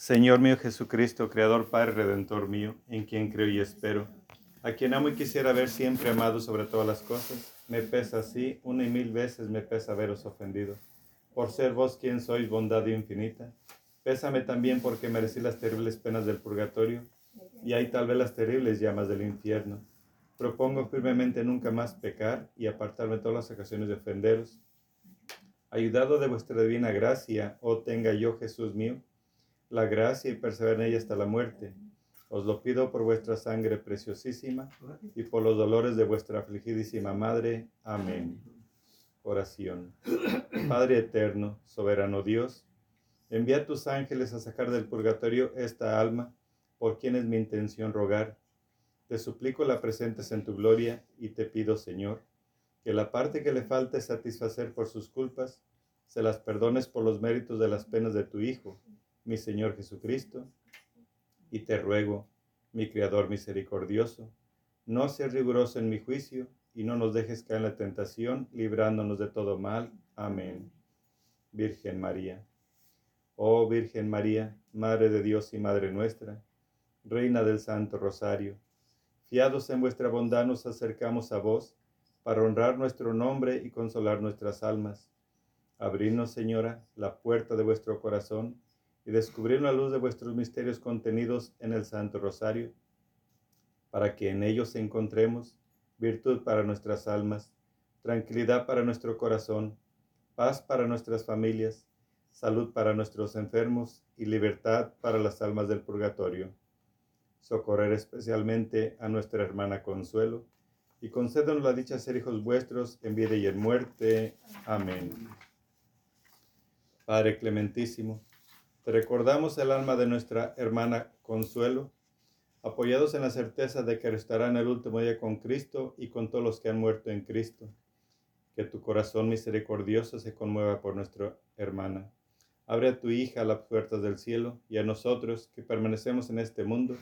Señor mío Jesucristo, Creador, Padre, Redentor mío, en quien creo y espero, a quien amo y quisiera ver siempre amado sobre todas las cosas, me pesa así, una y mil veces me pesa veros ofendido. Por ser vos quien sois bondad infinita, pésame también porque merecí las terribles penas del purgatorio y hay tal vez las terribles llamas del infierno. Propongo firmemente nunca más pecar y apartarme todas las ocasiones de ofenderos. Ayudado de vuestra divina gracia, oh tenga yo, Jesús mío, la gracia y perseverar en ella hasta la muerte. Os lo pido por vuestra sangre preciosísima y por los dolores de vuestra afligidísima Madre. Amén. Oración. Padre eterno, soberano Dios, envía tus ángeles a sacar del purgatorio esta alma, por quien es mi intención rogar. Te suplico la presentes en tu gloria y te pido, Señor, que la parte que le falte satisfacer por sus culpas, se las perdones por los méritos de las penas de tu Hijo mi Señor Jesucristo, y te ruego, mi Creador misericordioso, no seas riguroso en mi juicio y no nos dejes caer en la tentación, librándonos de todo mal. Amén. Virgen María. Oh Virgen María, Madre de Dios y Madre nuestra, Reina del Santo Rosario, fiados en vuestra bondad nos acercamos a vos para honrar nuestro nombre y consolar nuestras almas. Abridnos, Señora, la puerta de vuestro corazón y descubrir la luz de vuestros misterios contenidos en el Santo Rosario, para que en ellos encontremos virtud para nuestras almas, tranquilidad para nuestro corazón, paz para nuestras familias, salud para nuestros enfermos y libertad para las almas del purgatorio. Socorrer especialmente a nuestra hermana Consuelo y concédenos la dicha ser hijos vuestros en vida y en muerte. Amén. Padre clementísimo, te recordamos el alma de nuestra hermana Consuelo, apoyados en la certeza de que estará en el último día con Cristo y con todos los que han muerto en Cristo. Que tu corazón misericordioso se conmueva por nuestra hermana. Abre a tu hija las puertas del cielo y a nosotros que permanecemos en este mundo,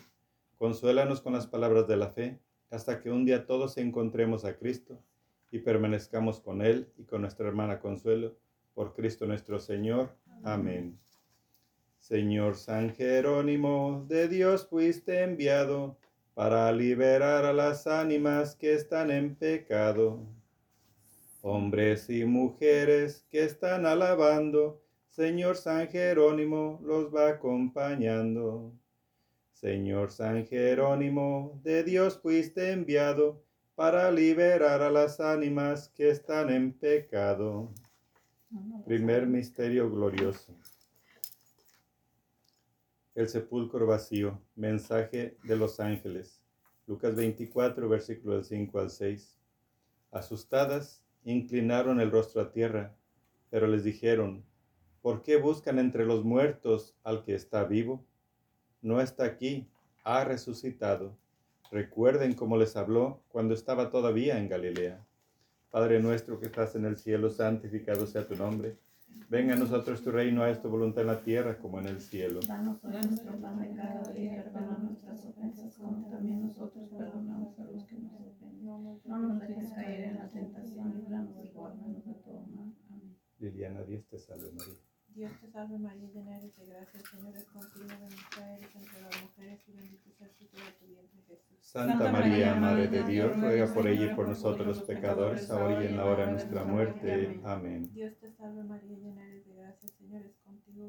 consuélanos con las palabras de la fe, hasta que un día todos encontremos a Cristo y permanezcamos con Él y con nuestra hermana Consuelo, por Cristo nuestro Señor. Amén. Señor San Jerónimo, de Dios fuiste enviado para liberar a las ánimas que están en pecado. Hombres y mujeres que están alabando, Señor San Jerónimo los va acompañando. Señor San Jerónimo, de Dios fuiste enviado para liberar a las ánimas que están en pecado. Primer misterio glorioso el sepulcro vacío. Mensaje de los ángeles. Lucas 24, versículo del 5 al 6. Asustadas, inclinaron el rostro a tierra, pero les dijeron, ¿por qué buscan entre los muertos al que está vivo? No está aquí, ha resucitado. Recuerden cómo les habló cuando estaba todavía en Galilea. Padre nuestro que estás en el cielo, santificado sea tu nombre Venga a nosotros tu reino, a tu voluntad en la tierra como en el cielo. Danos hoy nuestro pan de cada día, perdona nuestras ofensas como también nosotros perdonamos a los que nos ofenden. No nos dejes caer en la tentación, libramos y guárdanos de todo mal. Amén. Liliana, Dios te salve María. Dios te salve María, llena eres de gracia, el Señor es contigo, bendita eres entre las mujeres y bendito es el fruto de tu vientre Jesús. Santa María, Madre de Dios, ruega por ella y por nosotros los pecadores, ahora y en la hora de nuestra muerte. Amén. Dios te salve María, llena eres de gracia, el Señor es contigo,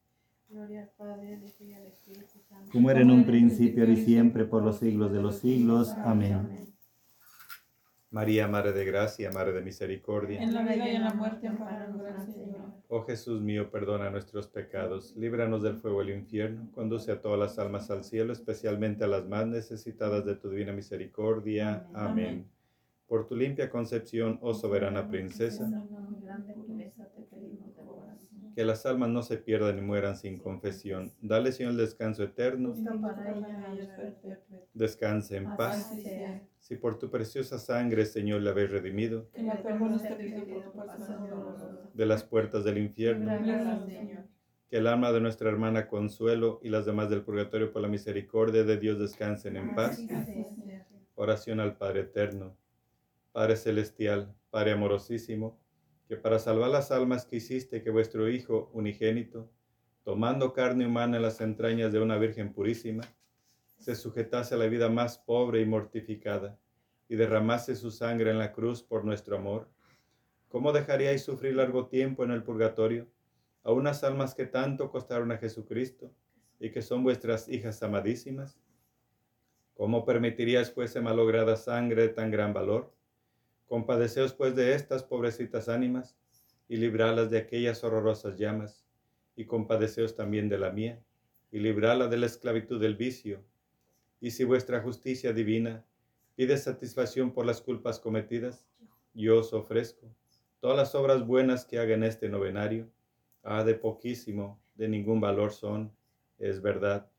Gloria al Padre, al Hijo y al Espíritu Santo. como era en un principio, ahora y siempre, por los siglos de los siglos. Amén. María, Madre de Gracia, Madre de Misericordia. En la vida y en la muerte, Señor. Oh Jesús mío, perdona nuestros pecados, líbranos del fuego del infierno, conduce a todas las almas al cielo, especialmente a las más necesitadas de tu divina misericordia. Amén. Por tu limpia concepción, oh soberana princesa, Con grande pureza te pedimos de corazón. Que las almas no se pierdan ni mueran sin confesión. Dale, Señor, el descanso eterno. La. Descanse en paz. Si por tu preciosa sangre, Señor, le habéis redimido la de las puertas del infierno, que el alma de nuestra hermana Consuelo y las demás del purgatorio por la misericordia de Dios descansen en paz. Oración al Padre Eterno. Padre Celestial, Padre amorosísimo, que para salvar las almas que hiciste que vuestro Hijo unigénito, tomando carne humana en las entrañas de una Virgen purísima, se sujetase a la vida más pobre y mortificada, y derramase su sangre en la cruz por nuestro amor, ¿cómo dejaríais sufrir largo tiempo en el purgatorio a unas almas que tanto costaron a Jesucristo y que son vuestras hijas amadísimas? ¿Cómo permitiríais pues malograda sangre de tan gran valor? Compadeceos pues de estas pobrecitas ánimas y libralas de aquellas horrorosas llamas, y compadeceos también de la mía, y librala de la esclavitud del vicio. Y si vuestra justicia divina pide satisfacción por las culpas cometidas, yo os ofrezco todas las obras buenas que haga en este novenario. Ah, de poquísimo, de ningún valor son, es verdad,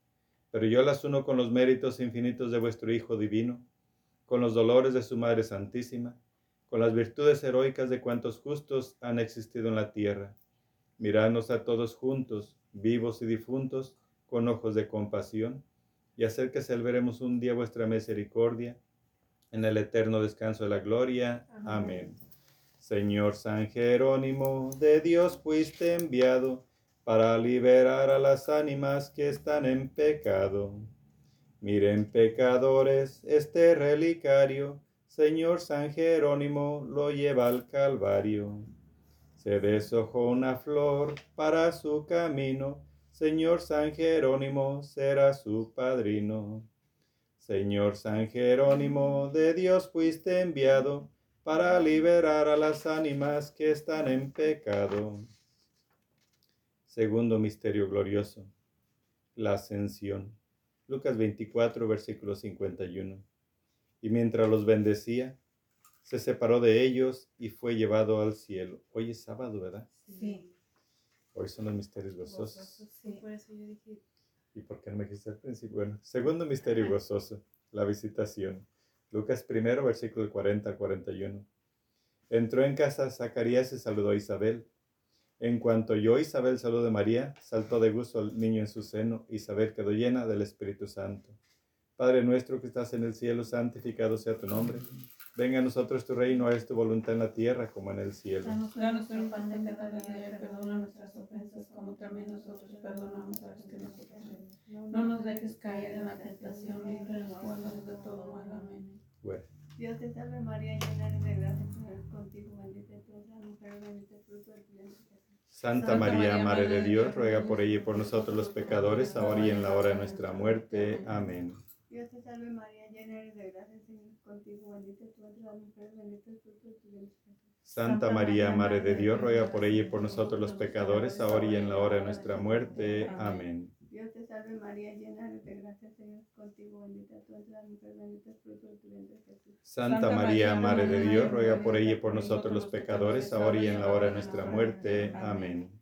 pero yo las uno con los méritos infinitos de vuestro Hijo Divino, con los dolores de su Madre Santísima, con las virtudes heroicas de cuantos justos han existido en la tierra. Miradnos a todos juntos, vivos y difuntos, con ojos de compasión, y hacer que celebremos un día vuestra misericordia en el eterno descanso de la gloria. Amén. Señor San Jerónimo, de Dios fuiste enviado para liberar a las ánimas que están en pecado. Miren pecadores este relicario, Señor San Jerónimo lo lleva al Calvario. Se deshojó una flor para su camino, Señor San Jerónimo será su padrino. Señor San Jerónimo, de Dios fuiste enviado para liberar a las ánimas que están en pecado. Segundo misterio glorioso, la ascensión. Lucas 24, versículo 51. Y mientras los bendecía, se separó de ellos y fue llevado al cielo. Hoy es sábado, ¿verdad? Sí. Hoy son los misterios gozosos. Sí, por eso yo dije, ¿Y por qué no me dijiste al principio? Bueno, segundo misterio gozoso, la visitación. Lucas primero, versículo 40 al 41. Entró en casa Zacarías y saludó a Isabel. En cuanto oyó Isabel saludo de María, saltó de gusto el niño en su seno. Isabel quedó llena del Espíritu Santo. Padre nuestro que estás en el cielo, santificado sea tu nombre. Venga a nosotros tu reino, es tu voluntad en la tierra como en el cielo. Danos hoy nuestro pan de cada día y perdona nuestras ofensas como también nosotros perdonamos a los que nos ofenden. No nos dejes caer en la tentación, líbranos guárdanos de todo mal. Amén. Bueno, Dios te salve María, llena eres de gracia, Señor es contigo, bendita tú eres la mujer, bendito el fruto de tu vientre Jesús. Santa María, Madre de Dios, ruega por ella y por nosotros los pecadores, ahora y en la hora de nuestra muerte. Amén. Dios te salve María, llena eres de gracia, el Señor es contigo, bendita tú eres la mujer, bendito el fruto de tu vientre Jesús. Santa María, Madre de Dios, ruega por ella y por nosotros los pecadores, ahora y en la hora de nuestra muerte. Amén. Dios te salve María, llena eres de gracia, el Señor es contigo, bendita tú entre las mujeres, bendito es el fruto de tu vientre Jesús. Santa María, Madre de Dios, ruega por ella y por nosotros los pecadores, ahora y en la hora de nuestra muerte. Amén.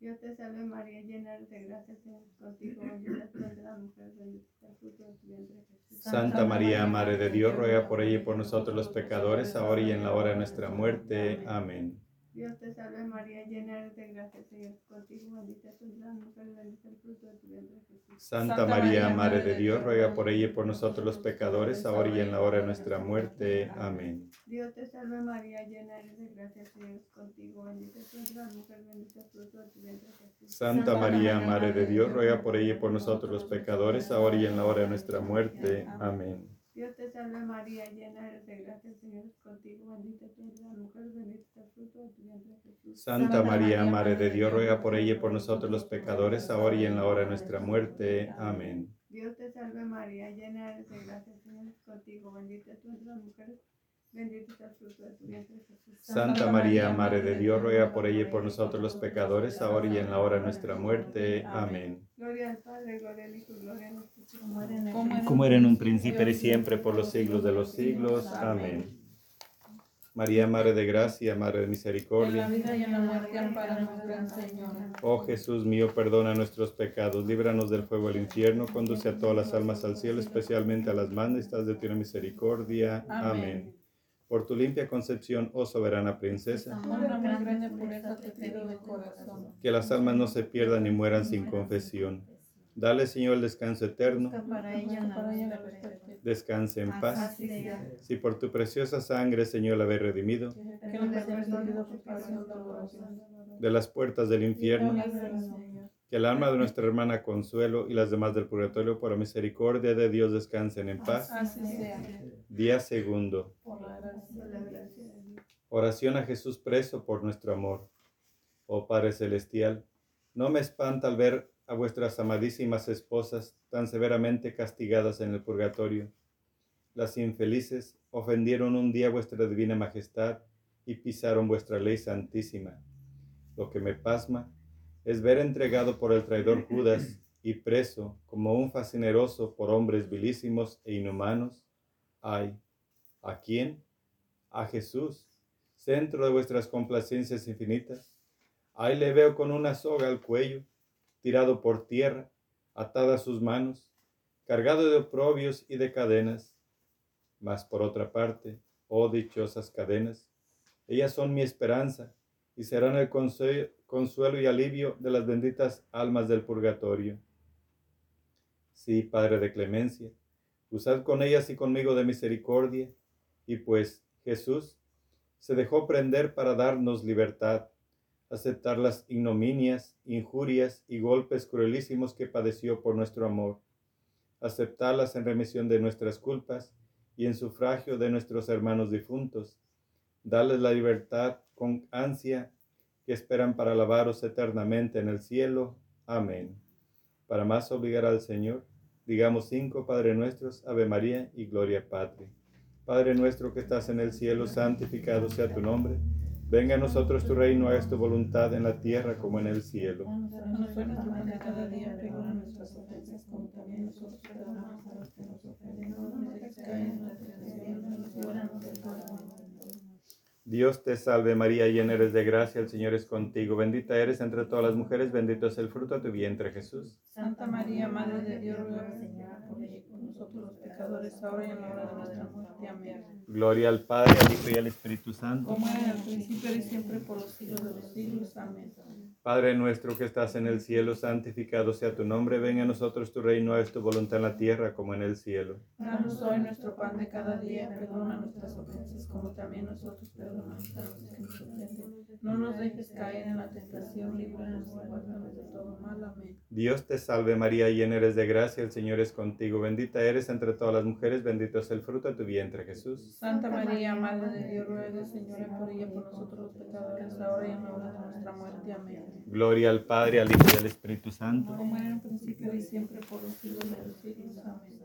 Dios te salve María, llena de gracia, contigo, bendita tú entre las mujeres, el fruto de tu vientre Jesús. Santa María, Madre de Dios, ruega por ella y por nosotros los pecadores, ahora y en la hora de nuestra muerte. Amén. Dios te salve María, llena eres de gracia, Señor contigo, bendita tú entre las mujeres, bendito es el fruto de tu vientre Jesús. Santa María, Madre de Dios, ruega por ella y por nosotros los pecadores, ahora y en la hora de nuestra muerte. Amén. Dios te salve María, llena eres de gracia, Señor contigo, bendita tú entre las mujeres, bendito es el fruto de tu vientre Jesús. Santa María, Madre de Dios, ruega por ella y por nosotros los pecadores, ahora y en la hora de nuestra muerte. Amén. Dios te salve María, llena eres de gracia, el Señor es contigo, bendita tú entre las mujeres, bendito es el fruto de tu vientre Jesús. Santa María, Madre de Dios, ruega por ella y por nosotros los pecadores, ahora y en la hora de nuestra muerte. Amén. Dios te salve María, llena eres de gracia, el Señor es contigo, bendita tú entre las mujeres, bendito es el fruto de tu vientre Jesús. Santa María, Madre de Dios, ruega por ella y por nosotros los pecadores, ahora y en la hora de nuestra muerte. Amén. Gloria al Padre, gloria al Hijo, gloria al Espíritu Como era en el Como Como era en un principio, y siempre por los siglos de los siglos. Amén. María, Madre de Gracia, Madre de En la Misericordia. vida y en la muerte, amparanos, Gran Señor. Oh Jesús mío, perdona nuestros pecados, líbranos del fuego del infierno, conduce a todas las almas al cielo, especialmente a las más necesitadas de tu misericordia. Amén. Por tu limpia concepción, oh soberana princesa, que las almas no se pierdan ni mueran sin confesión. Dale, Señor, el descanso eterno. Descanse en paz. Si por tu preciosa sangre, Señor, la habéis redimido de las puertas del infierno, que el alma de nuestra hermana Consuelo y las demás del purgatorio, por la misericordia de Dios, descansen en paz. Día segundo. Por la gracia por la gracia de Dios. Oración a Jesús preso por nuestro amor. Oh Padre Celestial, no me espanta al ver a vuestras amadísimas esposas tan severamente castigadas en el purgatorio. Las infelices ofendieron un día vuestra divina majestad y pisaron vuestra ley santísima. Lo que me pasma es ver entregado por el traidor Judas y preso como un fascineroso por hombres vilísimos e inhumanos. Ay, ¿a quién? A Jesús, centro de vuestras complacencias infinitas. Ahí le veo con una soga al cuello, tirado por tierra, atada sus manos, cargado de oprobios y de cadenas. Mas por otra parte, oh dichosas cadenas, ellas son mi esperanza y serán el consue- consuelo y alivio de las benditas almas del purgatorio. Sí, Padre de clemencia, usad con ellas y conmigo de misericordia, y pues Jesús se dejó prender para darnos libertad, aceptar las ignominias, injurias y golpes cruelísimos que padeció por nuestro amor, aceptarlas en remisión de nuestras culpas y en sufragio de nuestros hermanos difuntos, darles la libertad con ansia que esperan para alabaros eternamente en el cielo. Amén. Para más obligar al Señor, digamos cinco Padre nuestros, Ave María y Gloria Patri. Padre nuestro que estás en el cielo, santificado sea tu nombre. Venga a nosotros tu reino, hagas tu voluntad en la tierra como en el cielo. Dios te salve María, llena eres de gracia, el Señor es contigo. Bendita eres entre todas las mujeres, bendito es el fruto de tu vientre Jesús. Santa María, Madre de Dios, ruega por nosotros nosotros los pecadores, ahora y en la hora de nuestra muerte. Amén. Gloria al Padre, al Hijo y al Espíritu Santo. Como era en el principio y siempre por los siglos de los siglos. Amén. Padre nuestro que estás en el cielo, santificado sea tu nombre, venga a nosotros tu reino, es tu voluntad en la tierra como en el cielo. Danos hoy nuestro pan de cada día, perdona nuestras ofensas como también nosotros perdonamos a los que nos ofenden. No nos dejes caer en la tentación, líbranos y guárdanos de todo mal. Amén. Dios te salve María, llena eres de gracia, el Señor es contigo, bendita eres entre todas las mujeres, bendito es el fruto de tu vientre Jesús. Santa María, Madre de Dios, ruega, Señora, por ella, por nosotros los pecadores, ahora y en la hora de nuestra muerte. Amén. Gloria al Padre, al Hijo y al Espíritu Santo. Como era en el principio y siempre por los siglos de los siglos. Amén.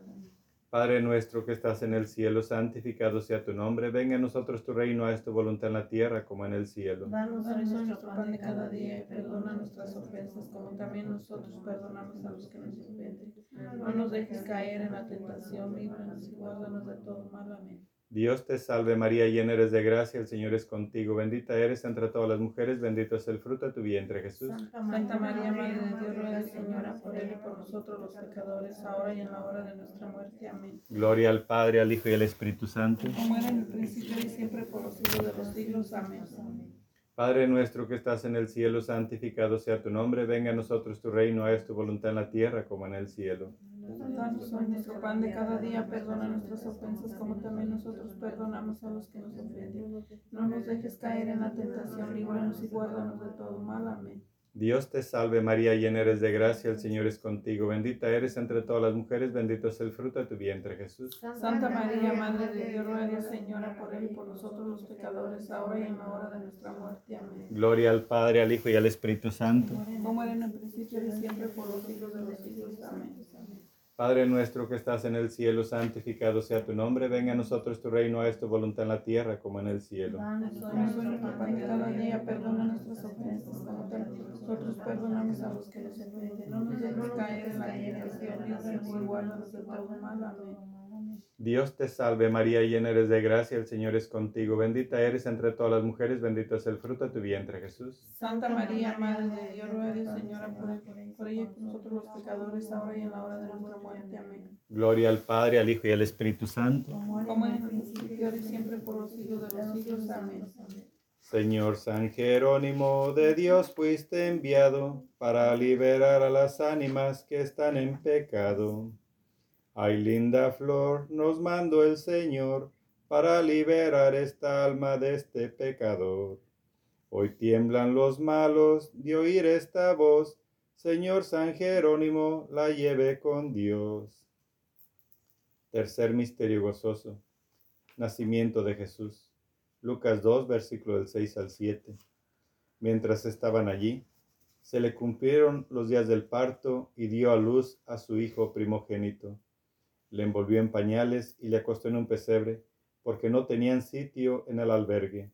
Padre nuestro que estás en el cielo, santificado sea tu nombre, venga a nosotros tu reino, haz tu voluntad en la tierra como en el cielo. Danos hoy nuestro pan de cada día y perdona nuestras ofensas como también nosotros perdonamos a los que nos ofenden. No nos dejes caer en la tentación, líbranos y guárdanos de todo mal. Amén. Dios te salve María, llena eres de gracia, el Señor es contigo, bendita eres entre todas las mujeres, bendito es el fruto de tu vientre Jesús. Santa María, Madre de Dios, ruega, Señora, por él y por nosotros los pecadores, ahora y en la hora de nuestra muerte. Amén. Gloria al Padre, al Hijo y al Espíritu Santo. Como era en el principio y siempre por los siglos de los siglos. Amén. Padre nuestro que estás en el cielo, santificado sea tu nombre, venga a nosotros tu reino, haz tu voluntad en la tierra como en el cielo. Danos hoy nuestro pan de cada día, perdona nuestras ofensas como también nosotros perdonamos a los que nos ofenden. No nos dejes caer en la tentación, líbranos y guárdanos de todo mal. Amén. Dios te salve María, llena eres de gracia, el Señor es contigo, bendita eres entre todas las mujeres, bendito es el fruto de tu vientre Jesús. Santa María, Madre de Dios, ruega, Señora, por él y por nosotros los pecadores, ahora y en la hora de nuestra muerte. Amén. Gloria al Padre, al Hijo y al Espíritu Santo. Como era en el principio y siempre por los siglos de los siglos. Amén. Padre nuestro que estás en el cielo, santificado sea tu nombre, venga a nosotros tu reino, haz tu voluntad en la tierra como en el cielo. Danos hoy nuestro pan de cada día, perdona nuestras ofensas como nosotros perdonamos a los que nos ofenden. No nos dejes caer en la tentación, y guárdanos de todo mal. Amén. Dios te salve María, llena eres de gracia, el Señor es contigo, bendita eres entre todas las mujeres, bendito es el fruto de tu vientre Jesús. Santa María, Madre de Dios, ruega, Señora, por, por ella y por nosotros los pecadores, ahora y en la hora de nuestra muerte. Amén. Gloria al Padre, al Hijo y al Espíritu Santo. Como en el principio y siempre por los siglos de los siglos. Amén. Señor San Jerónimo, de Dios fuiste enviado para liberar a las ánimas que están en pecado. Ay, linda flor, nos mandó el Señor para liberar esta alma de este pecador. Hoy tiemblan los malos de oír esta voz. Señor San Jerónimo, la lleve con Dios. Tercer misterio gozoso. Nacimiento de Jesús. Lucas 2, versículo del 6 al 7. Mientras estaban allí, se le cumplieron los días del parto y dio a luz a su hijo primogénito. Le envolvió en pañales y le acostó en un pesebre, porque no tenían sitio en el albergue.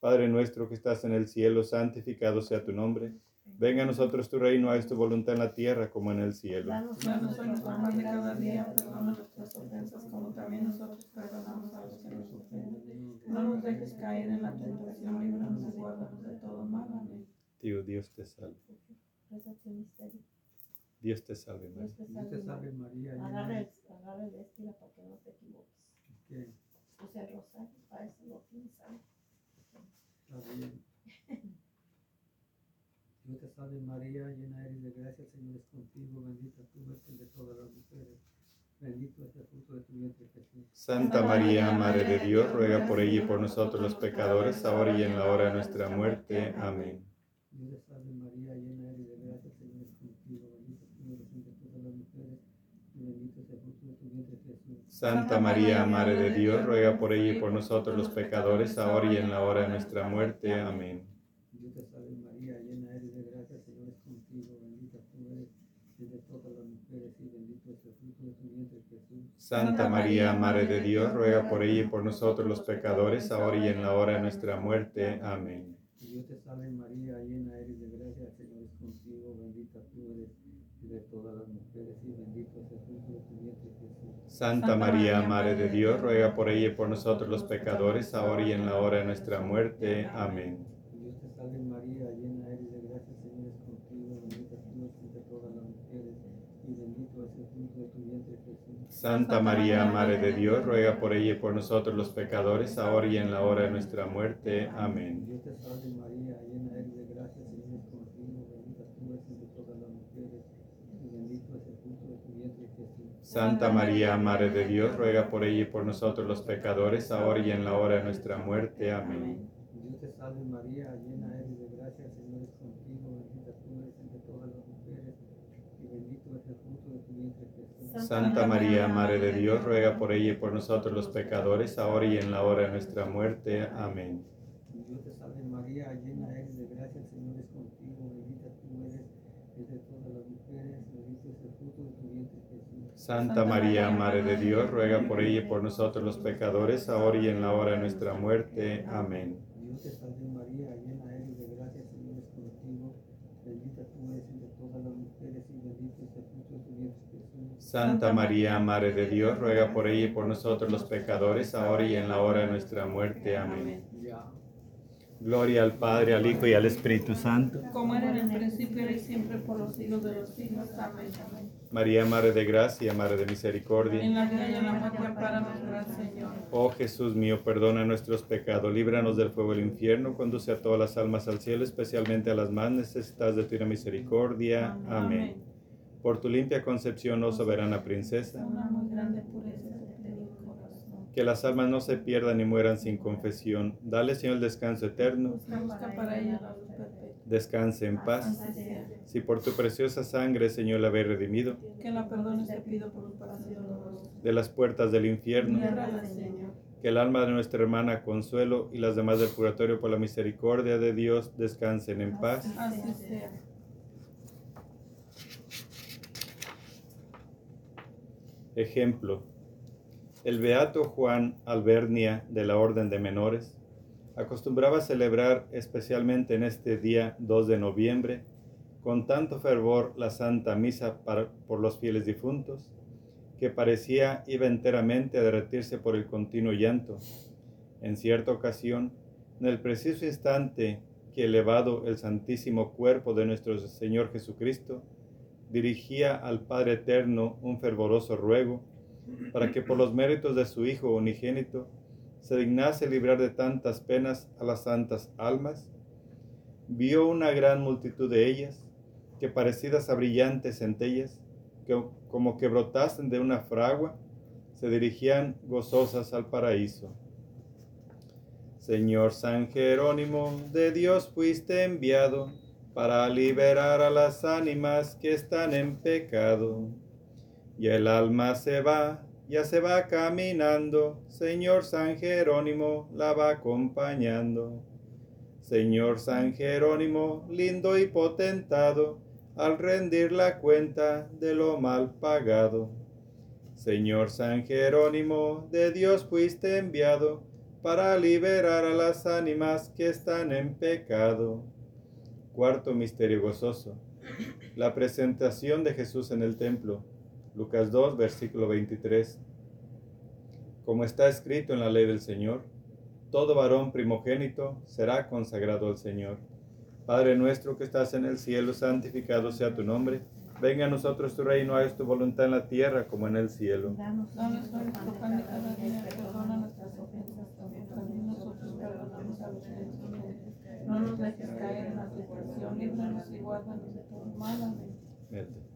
Padre nuestro que estás en el cielo, santificado sea tu nombre. Venga a nosotros tu reino, haz tu voluntad en la tierra como en el cielo. Danos hoy nuestro pan de cada día, perdona nuestras ofensas como también nosotros perdonamos a los que nos ofenden. No nos dejes caer en la tentación, líbranos y guárdanos de todo mal. Amén. Tío, Dios te salve. Dios te salve, María. Dios te salve María. Agarra el, agarra el estilo para que no te equivoques. O sea, el rosario, para eso lo. Está bien. Dios te salve María, llena eres de gracia, el Señor es contigo, bendita tú eres entre todas las mujeres. Bendito es el fruto de tu vientre Jesús. Santa María, Madre de Dios, ruega por ella y por nosotros los pecadores, ahora y en la hora de nuestra muerte. Amén. Dios te salve María, llena eres de gracia, el Señor es contigo, bendita tú eres entre todas las mujeres. Y bendito es el fruto de tu vientre Jesús. Santa María, Madre de Dios, ruega por ella y por nosotros los pecadores, ahora y en la hora de nuestra muerte. Amén. Dios te salve María, llena eres de gracia, el Señor es contigo, bendita tú eres entre todas las mujeres y bendito es el fruto de tu vientre Jesús. Santa María, Madre de Dios, ruega por ella y por nosotros los pecadores, ahora y en la hora de nuestra muerte. Amén. Dios te salve María, llena eres de gracia, el Señor es contigo, bendita tú eres de todas las mujeres y bendito es el fruto de tu vientre Jesús. Santa María, Madre de Dios, ruega por ella y por nosotros los pecadores, ahora y en la hora de nuestra muerte. Amén. Dios te salve María, llena eres de gracia, Señor es contigo, bendita tú entre todas las mujeres y bendito es el fruto de tu vientre Jesús. Santa María, Madre de Dios, ruega por ella y por nosotros los pecadores, ahora y en la hora de nuestra muerte. Amén. Dios te salve María, llena eres de gracia, el Señor es contigo, bendita tú eres entre todas las mujeres, y bendito es el fruto de tu vientre Jesús. Santa María, Madre de Dios, ruega por ella y por nosotros los pecadores, ahora y en la hora de nuestra muerte. Amén. Dios te salve María, llena eres de gracia, el Señor es contigo, bendita tú eres entre todas las mujeres, y bendito es el fruto de tu vientre Jesús. Santa María, Madre de Dios, ruega por ella y por nosotros los pecadores, ahora y en la hora de nuestra muerte. Amén. Dios te salve María, llena eres de gracia, el Señor es contigo, bendita tú eres entre todas las mujeres, bendito es el fruto de tu vientre Jesús. Santa María, Madre de Dios, ruega por ella y por nosotros los pecadores, ahora y en la hora de nuestra muerte. Amén. Dios te salve María, llena eres de gracia, Señor es contigo, bendita tú eres entre todas las mujeres y bendito es el fruto de tu vientre Jesús. Santa María, Madre de Dios, ruega por ella y por nosotros los pecadores, ahora y en la hora de nuestra muerte. Amén. Gloria al Padre, al Hijo y al Espíritu Santo. Como era en el principio, y siempre, por los siglos de los siglos. Amén. María, Madre de Gracia, Madre de En Misericordia. la vida y en la muerte, amparanos, gran Señor. Oh Jesús mío, perdona nuestros pecados, líbranos del fuego del infierno, conduce a todas las almas al cielo, especialmente a las más necesitadas de tu misericordia. Amén. Por tu limpia concepción, oh soberana princesa, Una muy grande pureza. Que las almas no se pierdan ni mueran sin confesión. Dale, Señor, el descanso eterno. Descanse en paz. Si por tu preciosa sangre, Señor, la habéis redimido Que la perdones, te pido por de las puertas del infierno, que el alma de nuestra hermana Consuelo y las demás del purgatorio por la misericordia de Dios descansen en paz. Así sea. Ejemplo. El beato Juan Albernia de la Orden de Menores acostumbraba celebrar especialmente en este día 2 de noviembre con tanto fervor la Santa Misa por los fieles difuntos que parecía iba enteramente a derretirse por el continuo llanto. En cierta ocasión, en el preciso instante que elevado el santísimo cuerpo de nuestro Señor Jesucristo, dirigía al Padre Eterno un fervoroso ruego para que por los méritos de su Hijo unigénito se dignase librar de tantas penas a las santas almas, vio una gran multitud de ellas, que parecidas a brillantes centellas, que como que brotasen de una fragua, se dirigían gozosas al paraíso. Señor San Jerónimo, de Dios fuiste enviado para liberar a las ánimas que están en pecado. Y el alma se va, ya se va caminando, Señor San Jerónimo la va acompañando. Señor San Jerónimo, lindo y potentado, al rendir la cuenta de lo mal pagado. Señor San Jerónimo, de Dios fuiste enviado para liberar a las ánimas que están en pecado. Cuarto misterio gozoso. La presentación de Jesús en el templo. Lucas 2, versículo 23. Como está escrito en la ley del Señor, todo varón primogénito será consagrado al Señor. Padre nuestro que estás en el cielo, santificado sea tu nombre. Venga a nosotros tu reino, haz tu voluntad en la tierra como en el cielo. Danos Danos hoy nuestro pan de cada día, perdona nuestras ofensas, como también nosotros perdonamos a los que nos ofenden. No nos dejes caer en la tentación, líbranos y guárdanos de todo mal. Amén.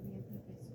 vientre Jesús.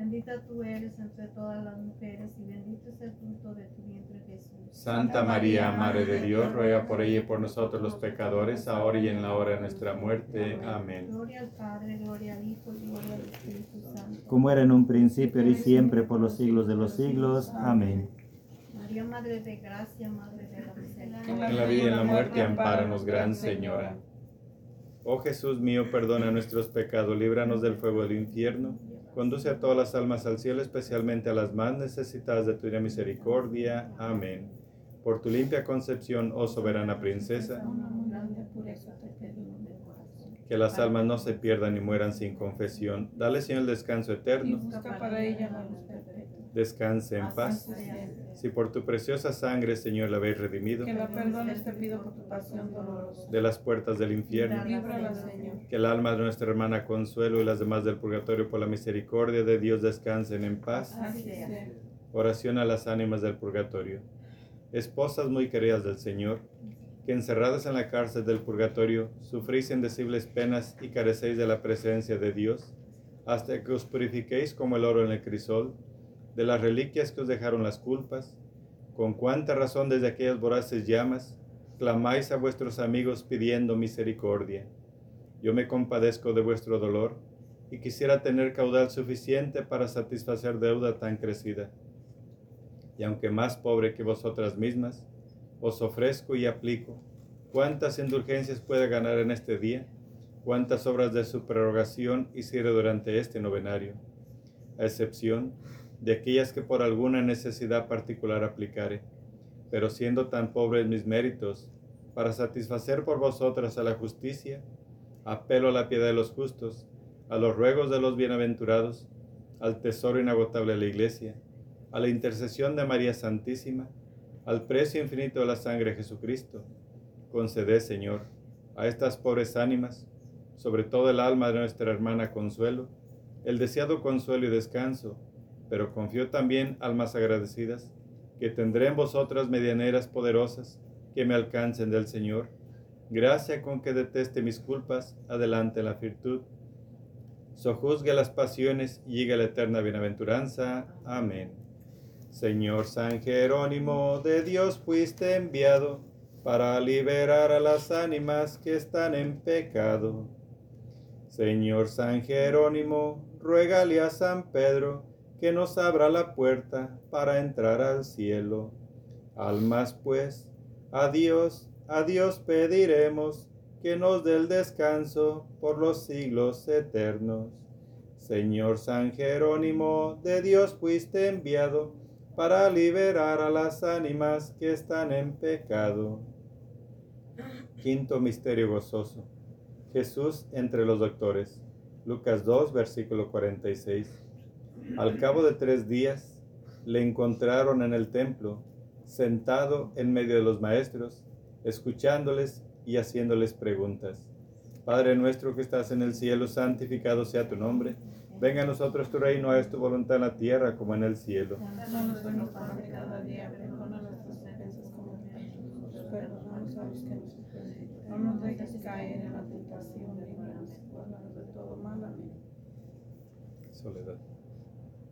Bendita tú eres entre todas las mujeres y bendito es el fruto de tu vientre Jesús. Santa María, Madre de Dios, ruega por ella y por nosotros los pecadores, ahora y en la hora de nuestra muerte. Amén. Gloria al Padre, gloria al Hijo y gloria al Espíritu Santo. Como era en un principio, y siempre, por los siglos de los siglos. Amén. María, Madre de gracia, Madre de la misericordia. En la vida y en la muerte, ampáranos, Gran Señora. Oh Jesús mío, perdona nuestros pecados, líbranos del fuego del infierno. Conduce a todas las almas al cielo, especialmente a las más necesitadas de tu misericordia. Amén. Por tu limpia concepción, oh soberana princesa, que las almas no se pierdan ni mueran sin confesión. Dale, Señor, el descanso eterno. Descanse en paz. Si por tu preciosa sangre, Señor, la habéis redimido Que la perdones, te pido por tu pasión dolorosa. de las puertas del infierno, Líbrala, Señor. que el alma de nuestra hermana Consuelo y las demás del purgatorio, por la misericordia de Dios, descansen en paz. Oración a las ánimas del purgatorio. Esposas muy queridas del Señor, que encerradas en la cárcel del purgatorio, sufrís indecibles penas y carecéis de la presencia de Dios, hasta que os purifiquéis como el oro en el crisol, de las reliquias que os dejaron las culpas, con cuánta razón desde aquellas voraces llamas, clamáis a vuestros amigos pidiendo misericordia. Yo me compadezco de vuestro dolor y quisiera tener caudal suficiente para satisfacer deuda tan crecida. Y aunque más pobre que vosotras mismas, os ofrezco y aplico. Cuántas indulgencias pueda ganar en este día, cuántas obras de su prerrogación hiciere durante este novenario, a excepción de aquellas que por alguna necesidad particular aplicare, pero siendo tan pobres mis méritos, para satisfacer por vosotras a la justicia, apelo a la piedad de los justos, a los ruegos de los bienaventurados, al tesoro inagotable de la Iglesia, a la intercesión de María Santísima, al precio infinito de la sangre de Jesucristo. Conceded, Señor, a estas pobres ánimas, sobre todo el alma de nuestra hermana Consuelo, el deseado consuelo y descanso, pero confío también, almas agradecidas, que tendré en vosotras medianeras poderosas que me alcancen del Señor, gracia con que deteste mis culpas, adelante la virtud, sojuzgue las pasiones y llegue la eterna bienaventuranza. Amén. Señor San Jerónimo, de Dios fuiste enviado para liberar a las ánimas que están en pecado. Señor San Jerónimo, ruégale a San Pedro que nos abra la puerta para entrar al cielo. Almas pues, a Dios, a Dios pediremos que nos dé el descanso por los siglos eternos. Señor San Jerónimo, de Dios fuiste enviado para liberar a las ánimas que están en pecado. Quinto misterio gozoso. Jesús entre los doctores. Lucas 2, versículo 46. Al cabo de tres días, le encontraron en el templo, sentado en medio de los maestros, escuchándoles y haciéndoles preguntas. Padre nuestro que estás en el cielo, santificado sea tu nombre. Venga a nosotros tu reino, es tu voluntad en la tierra como en el cielo. Nos ofenden. No nos dejes caer en la tentación, líbranos y guárdanos de todo mal. Amén. Soledad.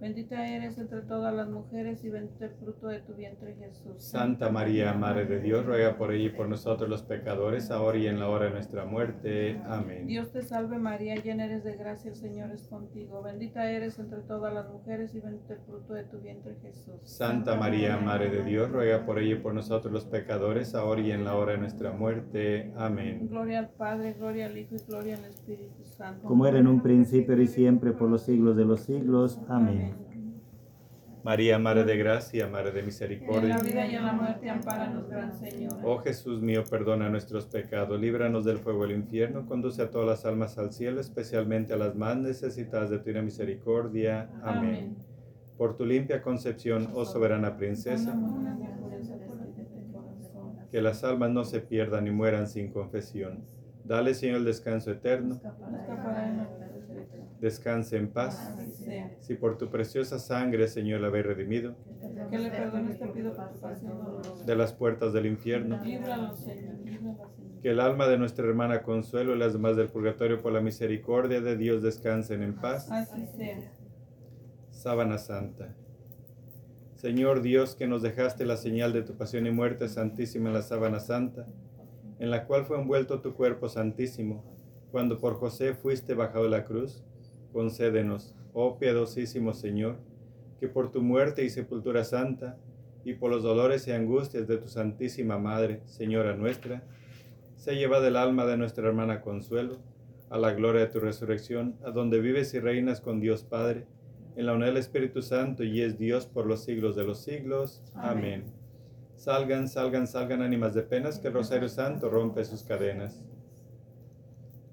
Bendita eres entre todas las mujeres y bendito el fruto de tu vientre Jesús. Santa María, Madre de Dios, ruega por ella y por nosotros los pecadores, ahora y en la hora de nuestra muerte. Amén. Dios te salve María, llena eres de gracia, el Señor es contigo. Bendita eres entre todas las mujeres y bendito el fruto de tu vientre Jesús. Santa María, Madre de Dios, ruega por ella y por nosotros los pecadores, ahora y en la hora de nuestra muerte. Amén. Gloria al Padre, gloria al Hijo y gloria al Espíritu Santo. como era en un principio y siempre por los siglos de los siglos. Amén. María, Madre de Gracia, Madre de En Misericordia. la vida y en la muerte, amparanos, Gran Señora. Oh Jesús mío, perdona nuestros pecados, líbranos del fuego del infierno, conduce a todas las almas al cielo, especialmente a las más necesitadas de tu misericordia. Amén. Por tu limpia concepción, oh soberana princesa, que las almas no se pierdan ni mueran sin confesión. Dale, Señor, el descanso eterno, descanse en paz. Sea. Si por tu preciosa sangre, Señor, la habéis redimido Que le perdones, te pido por tu pasión dolorosa. de las puertas del infierno, Señor, Señor. que el alma de nuestra hermana Consuelo y las demás del purgatorio por la misericordia de Dios descansen en paz. Así sea. Sábana Santa. Señor Dios, que nos dejaste la señal de tu pasión y muerte santísima en la sábana santa, en la cual fue envuelto tu cuerpo santísimo, cuando por José fuiste bajado de la cruz, concédenos, oh piadosísimo Señor, que por tu muerte y sepultura santa, y por los dolores y angustias de tu Santísima Madre, Señora nuestra, sea llevada el alma de nuestra hermana Consuelo a la gloria de tu resurrección, a donde vives y reinas con Dios Padre, en la unidad del Espíritu Santo y es Dios por los siglos de los siglos. Amén. Salgan, salgan, salgan ánimas de penas, que el Rosario Santo rompe sus cadenas.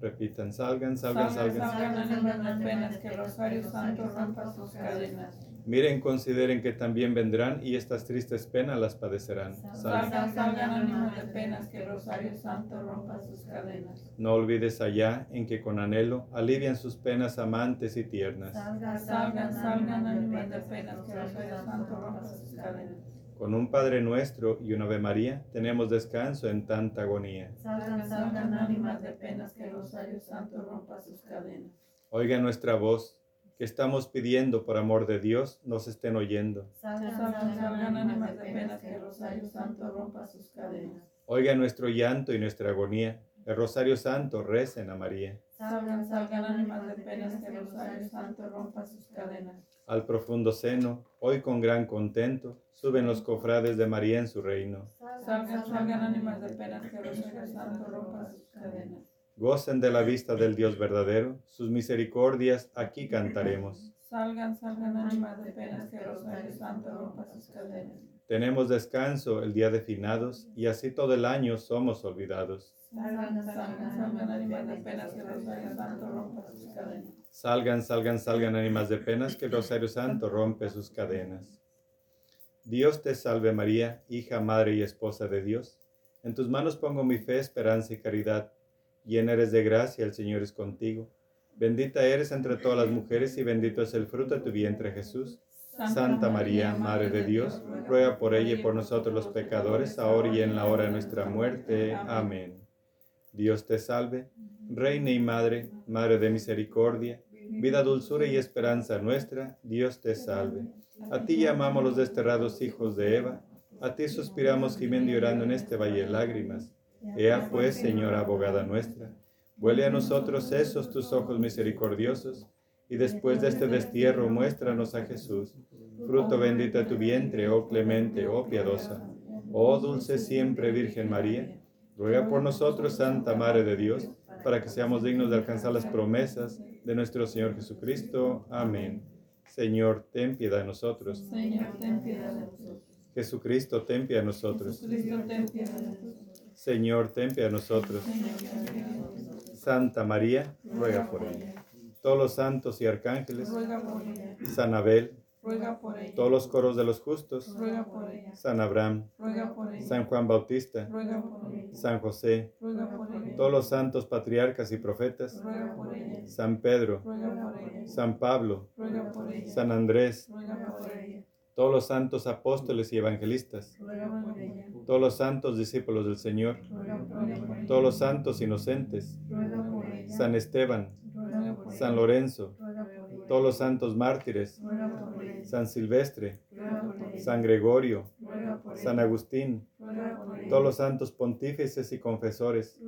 Repitan, salgan, salgan, Salgan, salgan. salgan, de penas, que el Rosario Santo rompa sus cadenas. Miren, consideren que también vendrán y estas tristes penas las padecerán. Salgan. Salgan, salgan, ánimas de penas, que el Rosario Santo rompa sus cadenas. No olvides allá en que con anhelo alivian sus penas amantes y tiernas. Salgan, salgan, ánimas de penas, que el Rosario Santo rompa sus cadenas. Con un Padre nuestro y una Ave María tenemos descanso en tanta agonía. Salgan, salgan, ánimas de penas, que el Rosario Santo rompa sus cadenas. Oiga nuestra voz, que estamos pidiendo por amor de Dios, nos estén oyendo. Salgan, salgan, ánimas de penas, que el Rosario Santo rompa sus cadenas. Oiga nuestro llanto y nuestra agonía, El Rosario Santo, recen a María. Salgan, salgan ánimas de penas, que el Rosario Santo rompa sus cadenas. Al profundo seno, hoy con gran contento, suben los cofrades de María en su reino. Salgan, salgan ánimas de penas, que el Rosario Santo rompa sus cadenas. Gocen de la vista del Dios verdadero, sus misericordias aquí cantaremos. Salgan, salgan ánimas de penas, que el Rosario Santo rompa sus cadenas. Tenemos descanso el día de finados y así todo el año somos olvidados. Salgan, salgan, salgan ánimas de penas, que el Rosario Santo rompa sus cadenas. Salgan, salgan, salgan ánimas de penas, que el Rosario Santo rompe sus cadenas. Dios te salve María, hija, madre y esposa de Dios. En tus manos pongo mi fe, esperanza y caridad. Llena eres de gracia, el Señor es contigo. Bendita eres entre todas las mujeres y bendito es el fruto de tu vientre Jesús. Santa María, Madre de Dios, ruega por ella y por nosotros los pecadores, ahora y en la hora de nuestra muerte. Amén. Dios te salve, Reina y Madre, Madre de misericordia, vida, dulzura y esperanza nuestra, Dios te salve. A ti llamamos los desterrados hijos de Eva, a ti suspiramos gimiendo y llorando en este valle de lágrimas. Ea pues, Señora abogada nuestra, vuele a nosotros esos tus ojos misericordiosos, y después de este destierro muéstranos a Jesús, fruto bendito de tu vientre, oh clemente, oh piadosa, oh dulce siempre Virgen María, ruega por nosotros, Santa Madre de Dios, para que seamos dignos de alcanzar las promesas de nuestro Señor Jesucristo. Amén. Señor, ten piedad de nosotros. Señor, ten piedad de nosotros. Jesucristo, ten piedad de nosotros. Señor, ten piedad de nosotros. Santa María, ruega por ella. Todos los santos y arcángeles, Ruega por ella. San Abel, Ruega por ella. todos los coros de los justos, Ruega por ella. San Abraham, Ruega por ella. San Juan Bautista, Ruega por ella. San José, Ruega por ella. todos los santos patriarcas y profetas, Ruega por ella. San Pedro, Ruega por ella. San Pablo, Ruega por ella. San Andrés, Ruega por ella. todos los santos apóstoles y evangelistas, Ruega por ella. todos los santos discípulos del Señor, Ruega por ella. todos los santos inocentes, Ruega por ella. San Esteban, Ruega por San. Lorenzo, Ruega por ella. todos los santos mártires, Ruega San Silvestre. San Gregorio. San Agustín, todos los santos pontífices y confesores.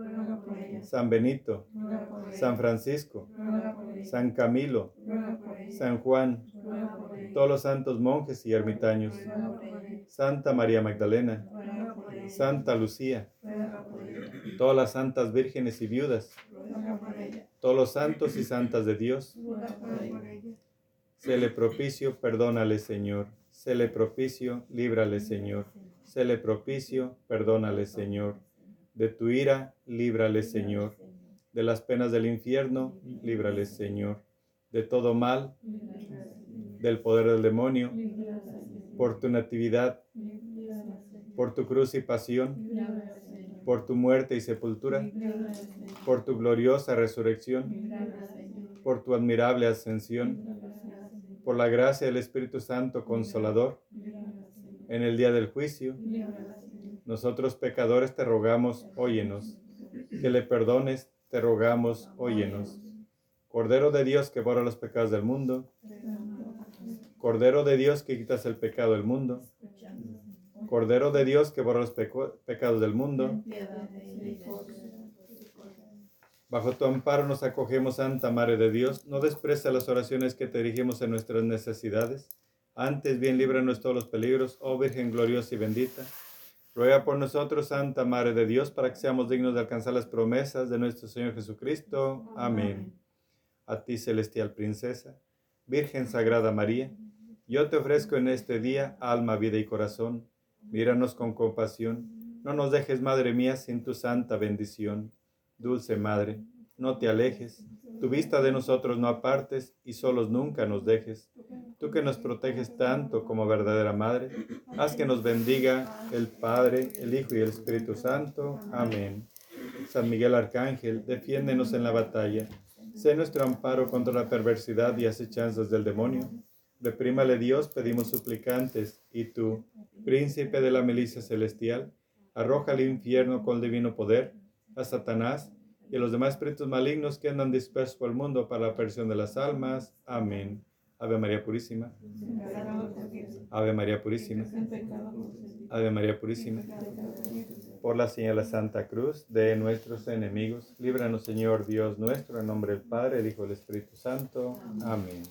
San Benito. San Francisco. San Camilo. San Juan, todos los santos monjes y ermitaños. Santa María Magdalena. Santa Lucía, todas las santas vírgenes y viudas, todos los santos y santas de Dios, Ella. Sele propicio, perdónale Señor. Sele propicio, líbrale Señor. Sele propicio, perdónale Señor. De tu ira, líbrale Señor. De las penas del infierno, líbrale Señor. De todo mal, del poder del demonio, por tu natividad, por tu cruz y pasión, por tu muerte y sepultura, por tu gloriosa resurrección, por tu admirable ascensión, por la gracia del Espíritu Santo Consolador, en el día del juicio, nosotros pecadores te rogamos, óyenos, que le perdones, te rogamos, óyenos. Cordero de Dios que borra los pecados del mundo, Cordero de Dios que quitas el pecado del mundo, Cordero de Dios que borra los pecados del mundo, bajo tu amparo nos acogemos, Santa Madre de Dios, no despreza las oraciones que te dirigimos en nuestras necesidades, antes bien líbranos todos los peligros, oh Virgen gloriosa y bendita. Ruega por nosotros, Santa Madre de Dios, para que seamos dignos de alcanzar las promesas de nuestro Señor Jesucristo. Amén. A ti, celestial princesa, Virgen Sagrada María, yo te ofrezco en este día alma, vida y corazón. Míranos con compasión. No nos dejes, Madre mía, sin tu santa bendición. Dulce Madre, no te alejes. Tu vista de nosotros no apartes y solos nunca nos dejes. Tú que nos proteges tanto como verdadera Madre, haz que nos bendiga el Padre, el Hijo y el Espíritu Santo. Amén. San Miguel Arcángel, defiéndenos en la batalla. Sé nuestro amparo contra la perversidad y acechanzas del demonio. Reprímale Dios, pedimos suplicantes, y tú, príncipe de la milicia celestial, arroja al infierno con divino poder a Satanás y a los demás espíritus malignos que andan dispersos por el mundo para la perdición de las almas. Amén. Ave María Purísima. Ave María Purísima. Ave María Purísima. Por la señal de la Santa Cruz de nuestros enemigos, líbranos Señor Dios nuestro, en nombre del Padre, el Hijo y el Espíritu Santo. Amén.